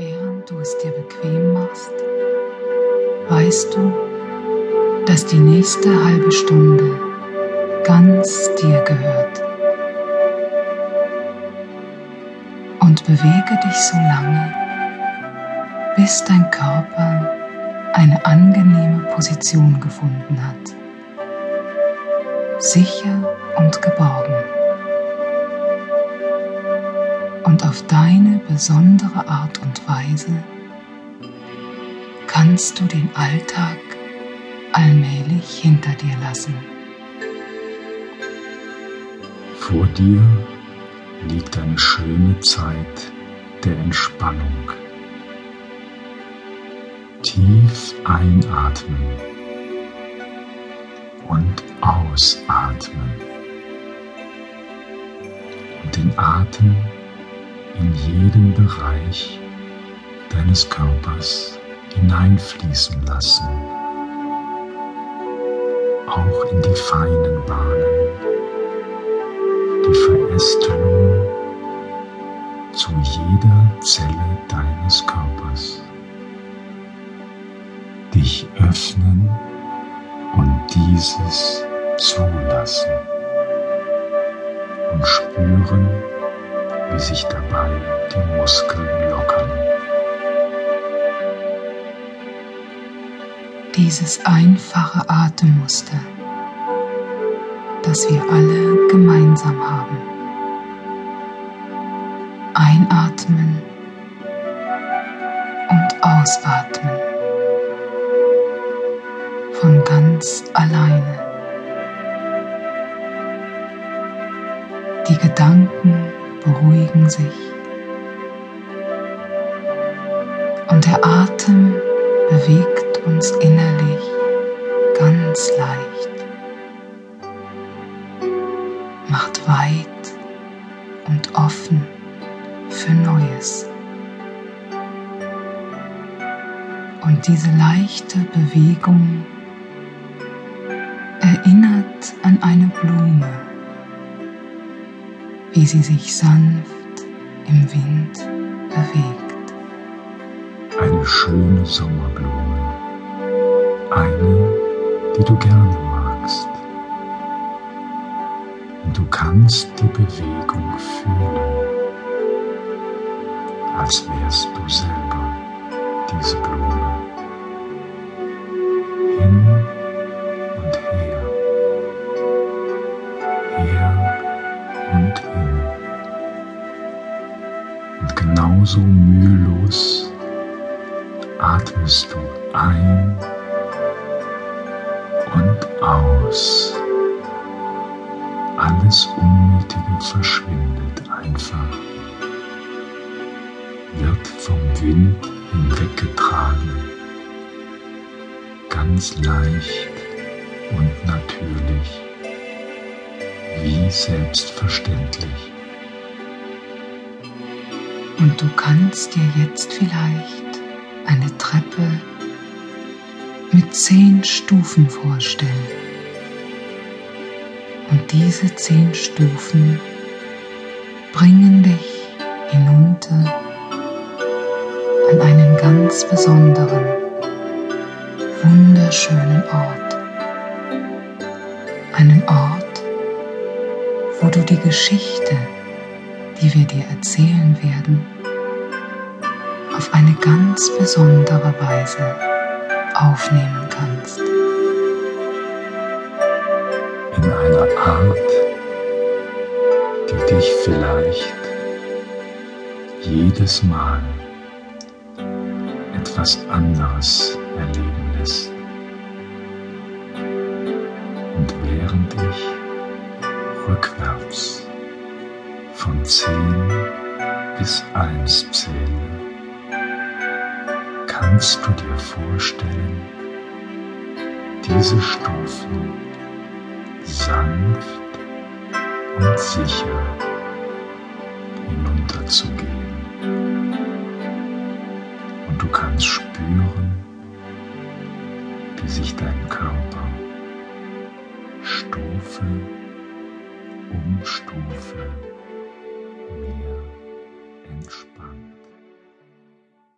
Während du es dir bequem machst, weißt du, dass die nächste halbe Stunde ganz dir gehört. Und bewege dich so lange, bis dein Körper eine angenehme Position gefunden hat. Sicher und geborgen. Und auf deine besondere Art und Weise kannst du den Alltag allmählich hinter dir lassen. Vor dir liegt eine schöne Zeit der Entspannung. Tief einatmen und ausatmen und den Atem in jeden Bereich deines Körpers hineinfließen lassen, auch in die feinen Bahnen, die Verästelung zu jeder Zelle deines Körpers. Dich öffnen und dieses zulassen. Und spüren, wie sich dabei die Muskeln lockern. Dieses einfache Atemmuster, das wir alle gemeinsam haben. Einatmen und ausatmen von ganz alleine. Die Gedanken beruhigen sich. Und der Atem bewegt uns innerlich ganz leicht, macht weit und offen für Neues. Und diese leichte Bewegung erinnert an eine Blume, wie sie sich sanft im Wind bewegt. Eine schöne Sommerblume, eine, die du gerne magst. Und du kannst die Bewegung fühlen, als wärst du selber diese Blume. Und genauso mühelos atmest du ein und aus. Alles Unnötige verschwindet einfach, wird vom Wind hinweggetragen, ganz leicht und natürlich, wie selbstverständlich. Und du kannst dir jetzt vielleicht eine Treppe mit zehn Stufen vorstellen. Und diese zehn Stufen bringen dich hinunter an einen ganz besonderen, wunderschönen Ort. Einen Ort, wo du die Geschichte, die wir dir erzählen werden, auf eine ganz besondere Weise aufnehmen kannst. In einer Art, die dich vielleicht jedes Mal etwas anderes erleben lässt. Und während ich rückwärts von 10 bis 1 zähle, kannst du dir vorstellen, diese Stufen sanft und sicher hinunterzugehen. Und du kannst spüren, wie sich dein Körper Stufe um Stufe mehr entspannt.